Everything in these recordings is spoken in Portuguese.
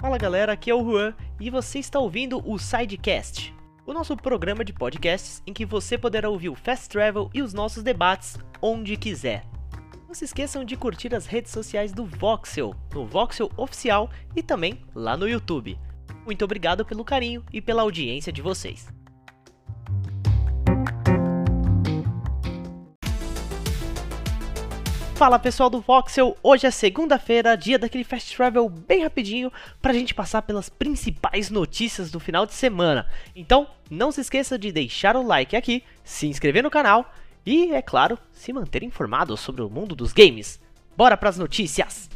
Fala galera, aqui é o Juan e você está ouvindo o Sidecast, o nosso programa de podcasts em que você poderá ouvir o Fast Travel e os nossos debates onde quiser. Não se esqueçam de curtir as redes sociais do Voxel, no Voxel Oficial e também lá no YouTube. Muito obrigado pelo carinho e pela audiência de vocês. Fala pessoal do Voxel, hoje é segunda-feira, dia daquele Fast Travel bem rapidinho pra gente passar pelas principais notícias do final de semana. Então, não se esqueça de deixar o like aqui, se inscrever no canal e, é claro, se manter informado sobre o mundo dos games. Bora pras notícias!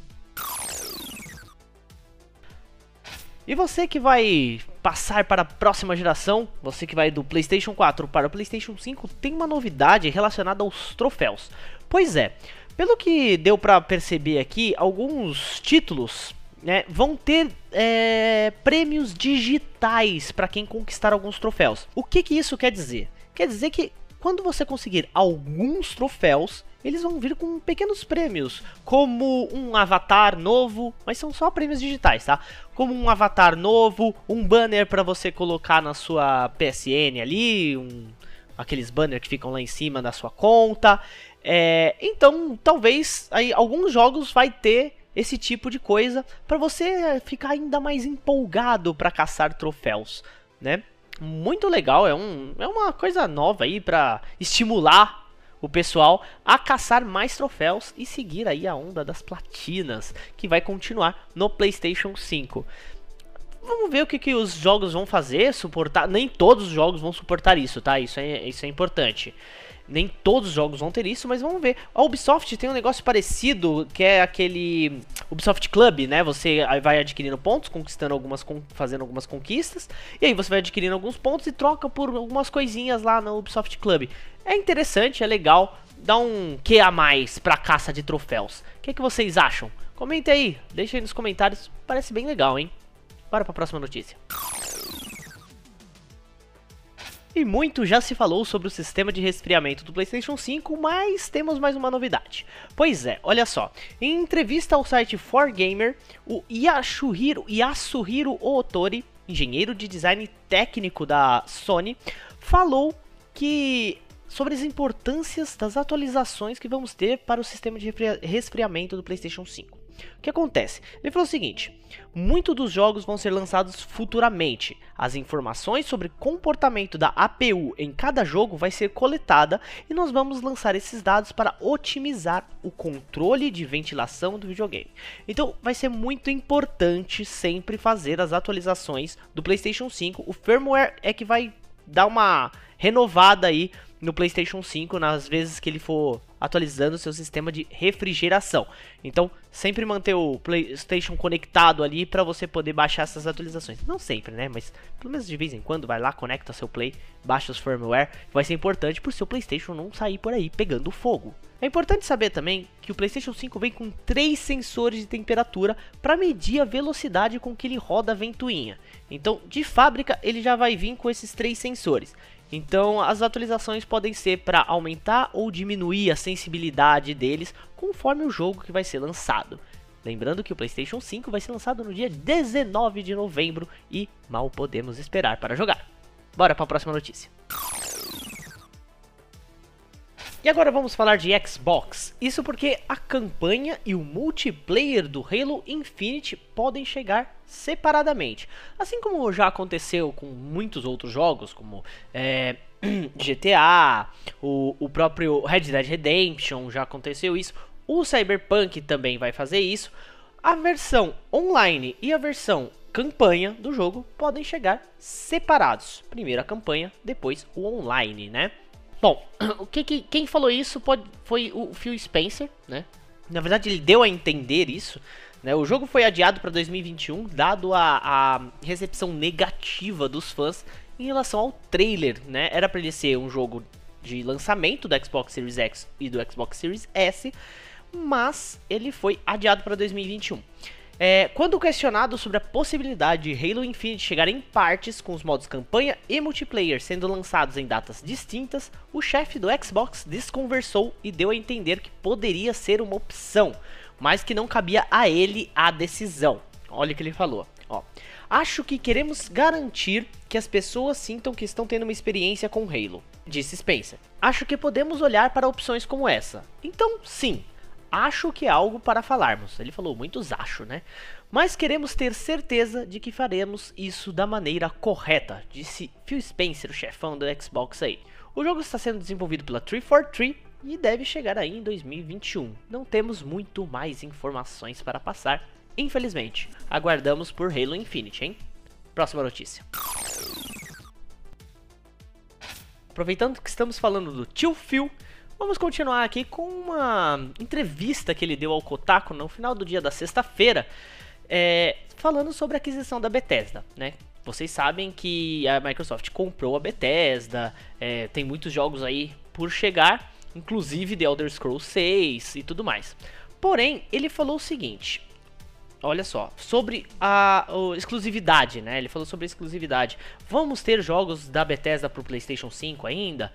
E você que vai passar para a próxima geração, você que vai do PlayStation 4 para o PlayStation 5, tem uma novidade relacionada aos troféus. Pois é, pelo que deu para perceber aqui, alguns títulos né, vão ter é, prêmios digitais para quem conquistar alguns troféus. O que, que isso quer dizer? Quer dizer que quando você conseguir alguns troféus, eles vão vir com pequenos prêmios, como um avatar novo, mas são só prêmios digitais, tá? Como um avatar novo, um banner para você colocar na sua PSN ali, um, aqueles banners que ficam lá em cima da sua conta. É, então, talvez aí alguns jogos vai ter esse tipo de coisa para você ficar ainda mais empolgado para caçar troféus, né? Muito legal, é, um, é uma coisa nova aí para estimular o pessoal a caçar mais troféus e seguir aí a onda das platinas, que vai continuar no PlayStation 5. Vamos ver o que, que os jogos vão fazer, suportar. Nem todos os jogos vão suportar isso, tá? Isso é, isso é importante. Nem todos os jogos vão ter isso, mas vamos ver. A Ubisoft tem um negócio parecido, que é aquele Ubisoft Club, né? Você vai adquirindo pontos, conquistando algumas, fazendo algumas conquistas, e aí você vai adquirindo alguns pontos e troca por algumas coisinhas lá no Ubisoft Club. É interessante, é legal, dá um que a mais pra caça de troféus. O que, é que vocês acham? Comenta aí, deixa aí nos comentários, parece bem legal, hein? Bora pra próxima notícia. E muito já se falou sobre o sistema de resfriamento do PlayStation 5, mas temos mais uma novidade. Pois é, olha só. Em entrevista ao site 4Gamer, o Yasuhiro, Yasuhiro Otori, engenheiro de design técnico da Sony, falou que sobre as importâncias das atualizações que vamos ter para o sistema de resfriamento do PlayStation 5. O que acontece? Ele falou o seguinte: muitos dos jogos vão ser lançados futuramente. As informações sobre comportamento da APU em cada jogo vai ser coletada e nós vamos lançar esses dados para otimizar o controle de ventilação do videogame. Então, vai ser muito importante sempre fazer as atualizações do PlayStation 5. O firmware é que vai dar uma renovada aí no PlayStation 5 nas vezes que ele for atualizando o seu sistema de refrigeração. Então, sempre manter o PlayStation conectado ali para você poder baixar essas atualizações. Não sempre, né? Mas pelo menos de vez em quando vai lá, conecta seu Play, baixa os firmware. Vai ser importante para o seu PlayStation não sair por aí pegando fogo. É importante saber também que o PlayStation 5 vem com três sensores de temperatura para medir a velocidade com que ele roda a ventoinha. Então, de fábrica, ele já vai vir com esses três sensores. Então, as atualizações podem ser para aumentar ou diminuir a sensibilidade deles conforme o jogo que vai ser lançado. Lembrando que o PlayStation 5 vai ser lançado no dia 19 de novembro e mal podemos esperar para jogar. Bora para a próxima notícia. E agora vamos falar de Xbox. Isso porque a campanha e o multiplayer do Halo Infinite podem chegar separadamente. Assim como já aconteceu com muitos outros jogos, como é, GTA, o, o próprio Red Dead Redemption, já aconteceu isso. O Cyberpunk também vai fazer isso. A versão online e a versão campanha do jogo podem chegar separados. Primeiro a campanha, depois o online, né? Bom, o que, que quem falou isso pode, foi o Phil Spencer, né? Na verdade, ele deu a entender isso. Né? O jogo foi adiado para 2021, dado a, a, recepção negativa dos fãs em relação ao trailer. Né? Era para ele ser um jogo de lançamento do Xbox Series X e do Xbox Series S, mas ele foi adiado para 2021. É, quando questionado sobre a possibilidade de Halo Infinite chegar em partes com os modos campanha e multiplayer sendo lançados em datas distintas, o chefe do Xbox desconversou e deu a entender que poderia ser uma opção, mas que não cabia a ele a decisão. Olha o que ele falou. Ó, acho que queremos garantir que as pessoas sintam que estão tendo uma experiência com Halo, disse Spencer. Acho que podemos olhar para opções como essa. Então, sim, acho que é algo para falarmos. Ele falou muitos acho, né? Mas queremos ter certeza de que faremos isso da maneira correta, disse Phil Spencer, o chefão do Xbox aí. O jogo está sendo desenvolvido pela 343 e deve chegar aí em 2021. Não temos muito mais informações para passar, infelizmente. Aguardamos por Halo Infinite, hein? Próxima notícia. Aproveitando que estamos falando do tio Phil, vamos continuar aqui com uma entrevista que ele deu ao Kotaku no final do dia da sexta-feira, é, falando sobre a aquisição da Bethesda, né? Vocês sabem que a Microsoft comprou a Bethesda, é, tem muitos jogos aí por chegar, inclusive The Elder Scrolls 6 e tudo mais. Porém, ele falou o seguinte: olha só, sobre a, exclusividade, né? Ele falou sobre a exclusividade. Vamos ter jogos da Bethesda pro PlayStation 5 ainda?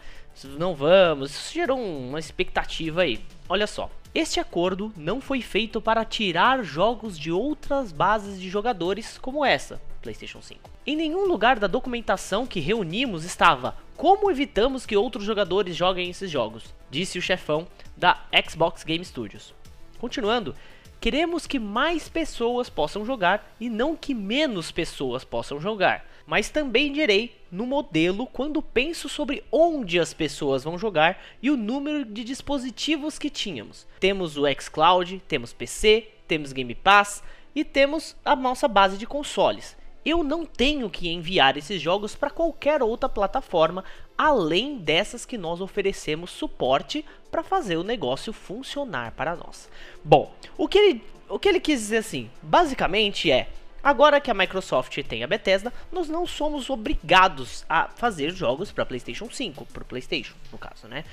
Não vamos. Isso gerou uma expectativa aí. Olha só. Este acordo não foi feito para tirar jogos de outras bases de jogadores como essa, PlayStation 5. Em nenhum lugar da documentação que reunimos estava como evitamos que outros jogadores joguem esses jogos, disse o chefão da Xbox Game Studios. Continuando, Queremos que mais pessoas possam jogar e não que menos pessoas possam jogar. Mas também direi no modelo quando penso sobre onde as pessoas vão jogar e o número de dispositivos que tínhamos. Temos o xCloud, temos PC, temos Game Pass e temos a nossa base de consoles. Eu não tenho que enviar esses jogos para qualquer outra plataforma além dessas que nós oferecemos suporte para fazer o negócio funcionar para nós. Bom, o que ele, o que ele quis dizer assim, basicamente é Agora que a Microsoft tem a Bethesda, nós não somos obrigados a fazer jogos para PlayStation 5, para PlayStation, no caso, né?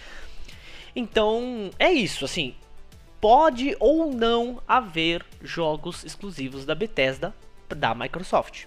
Então, é isso, assim, pode ou não haver jogos exclusivos da Bethesda da Microsoft,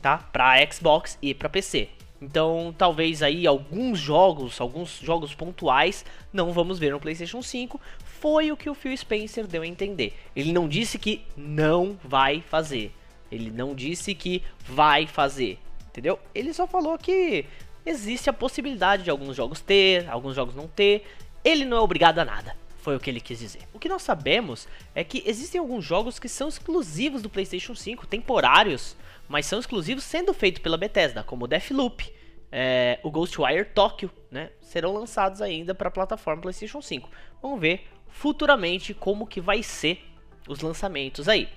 tá? Para Xbox e para PC. Então, talvez aí alguns jogos, alguns jogos pontuais, não vamos ver no PlayStation 5. Foi o que o Phil Spencer deu a entender. Ele não disse que não vai fazer. Ele não disse que vai fazer, entendeu? Ele só falou que existe a possibilidade de alguns jogos ter, alguns jogos não ter. Ele não é obrigado a nada. Foi o que ele quis dizer. O que nós sabemos é que existem alguns jogos que são exclusivos do PlayStation 5, temporários, mas são exclusivos sendo feitos pela Bethesda, como Deathloop, é, o Ghostwire Tokyo, né? Serão lançados ainda para a plataforma PlayStation 5. Vamos ver futuramente como que vai ser os lançamentos aí.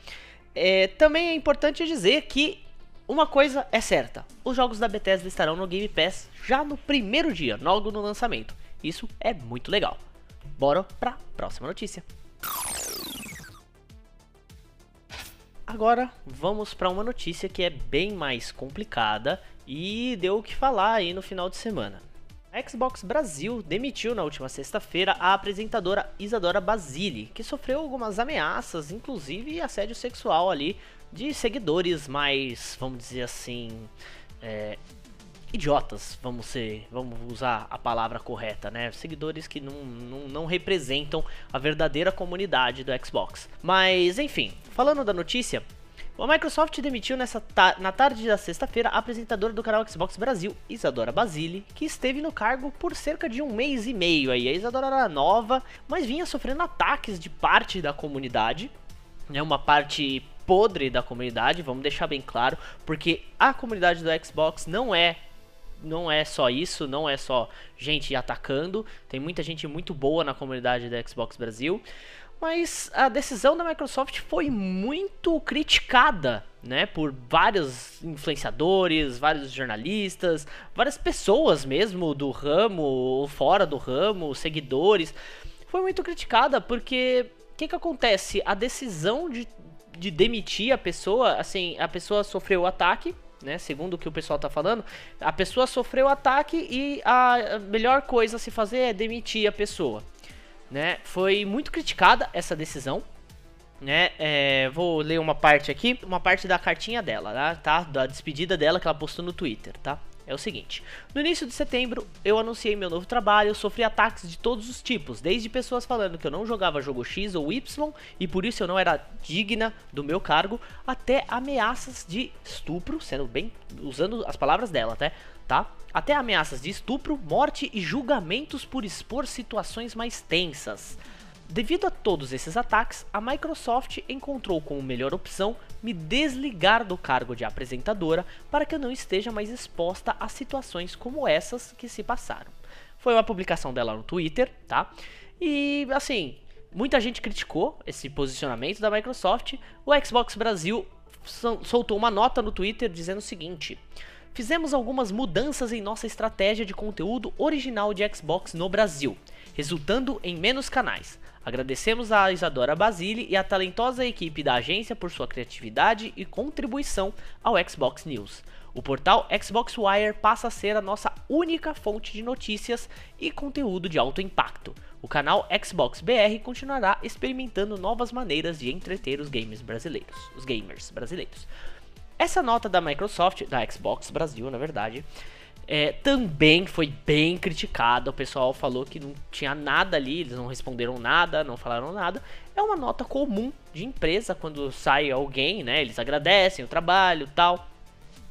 É, também é importante dizer que uma coisa é certa: os jogos da Bethesda estarão no Game Pass já no primeiro dia, logo no lançamento. Isso é muito legal. Bora para a próxima notícia. Agora vamos para uma notícia que é bem mais complicada e deu o que falar aí no final de semana. A Xbox Brasil demitiu na última sexta-feira a apresentadora Isadora Basile, que sofreu algumas ameaças, inclusive assédio sexual ali de seguidores mais, vamos dizer assim, é, idiotas, vamos ser, vamos usar a palavra correta, né? Seguidores que não, não, não, representam a verdadeira comunidade do Xbox. Mas, enfim, falando da notícia, a Microsoft demitiu nessa ta na tarde da sexta-feira a apresentadora do canal Xbox Brasil, Isadora Basile, que esteve no cargo por cerca de um mês e meio. Aí. A Isadora era nova, mas vinha sofrendo ataques de parte da comunidade, né? uma parte podre da comunidade, vamos deixar bem claro, porque a comunidade do Xbox não é não é só isso, não é só gente atacando, tem muita gente muito boa na comunidade da Xbox Brasil, mas a decisão da Microsoft foi muito criticada, né, por vários influenciadores, vários jornalistas, várias pessoas mesmo do ramo ou fora do ramo, seguidores. Foi muito criticada porque o que, que acontece? A decisão de, de demitir a pessoa, assim, a pessoa sofreu o ataque, né? Segundo o que o pessoal tá falando, a pessoa sofreu ataque e a melhor coisa a se fazer é demitir a pessoa, né? Foi muito criticada essa decisão, né? É, vou ler uma parte aqui, uma parte da cartinha dela, tá? Da despedida dela que ela postou no Twitter, tá? É o seguinte: no início de setembro eu anunciei meu novo trabalho, sofri ataques de todos os tipos, desde pessoas falando que eu não jogava jogo X ou Y e por isso eu não era digna do meu cargo, até ameaças de estupro, sendo bem usando as palavras dela, até, tá? Até ameaças de estupro, morte e julgamentos por expor situações mais tensas. Devido a todos esses ataques, a Microsoft encontrou como melhor opção me desligar do cargo de apresentadora para que eu não esteja mais exposta a situações como essas que se passaram. Foi uma publicação dela no Twitter, tá? E assim, muita gente criticou esse posicionamento da Microsoft. O Xbox Brasil soltou uma nota no Twitter dizendo o seguinte: Fizemos algumas mudanças em nossa estratégia de conteúdo original de Xbox no Brasil, resultando em menos canais. Agradecemos a Isadora Basile e a talentosa equipe da agência por sua criatividade e contribuição ao Xbox News. O portal Xbox Wire passa a ser a nossa única fonte de notícias e conteúdo de alto impacto. O canal Xbox BR continuará experimentando novas maneiras de entreter os games brasileiros, os gamers brasileiros. Essa nota da Microsoft, da Xbox Brasil, na verdade, é, também foi bem criticada. O pessoal falou que não tinha nada ali, eles não responderam nada, não falaram nada. É uma nota comum de empresa quando sai alguém, né? Eles agradecem o trabalho tal.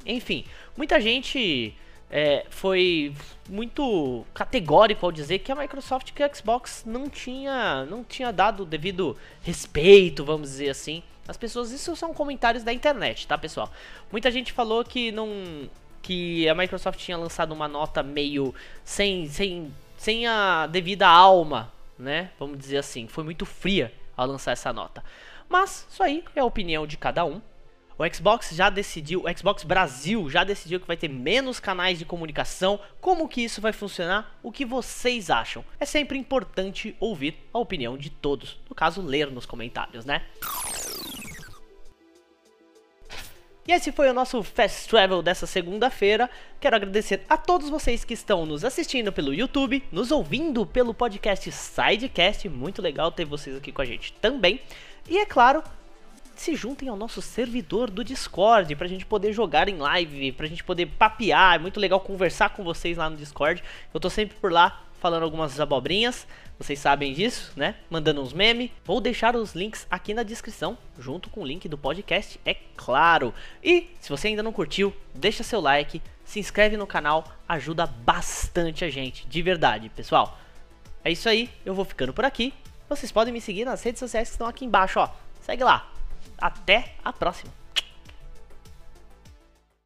Enfim, muita gente é, foi muito categórico ao dizer que a Microsoft e a Xbox não tinha, não tinha dado o devido respeito, vamos dizer assim. As pessoas, isso são comentários da internet, tá, pessoal? Muita gente falou que não que a Microsoft tinha lançado uma nota meio sem, sem, sem a devida alma, né? Vamos dizer assim, foi muito fria ao lançar essa nota. Mas isso aí é a opinião de cada um. O Xbox já decidiu, o Xbox Brasil já decidiu que vai ter menos canais de comunicação. Como que isso vai funcionar? O que vocês acham? É sempre importante ouvir a opinião de todos. No caso, ler nos comentários, né? E esse foi o nosso Fast Travel dessa segunda-feira. Quero agradecer a todos vocês que estão nos assistindo pelo YouTube, nos ouvindo pelo podcast Sidecast. Muito legal ter vocês aqui com a gente também. E é claro, se juntem ao nosso servidor do Discord pra gente poder jogar em live, pra gente poder papear. É muito legal conversar com vocês lá no Discord. Eu tô sempre por lá falando algumas abobrinhas, vocês sabem disso, né? Mandando uns memes. Vou deixar os links aqui na descrição, junto com o link do podcast, é claro. E se você ainda não curtiu, deixa seu like, se inscreve no canal, ajuda bastante a gente, de verdade, pessoal. É isso aí, eu vou ficando por aqui. Vocês podem me seguir nas redes sociais que estão aqui embaixo, ó. Segue lá. Até a próxima.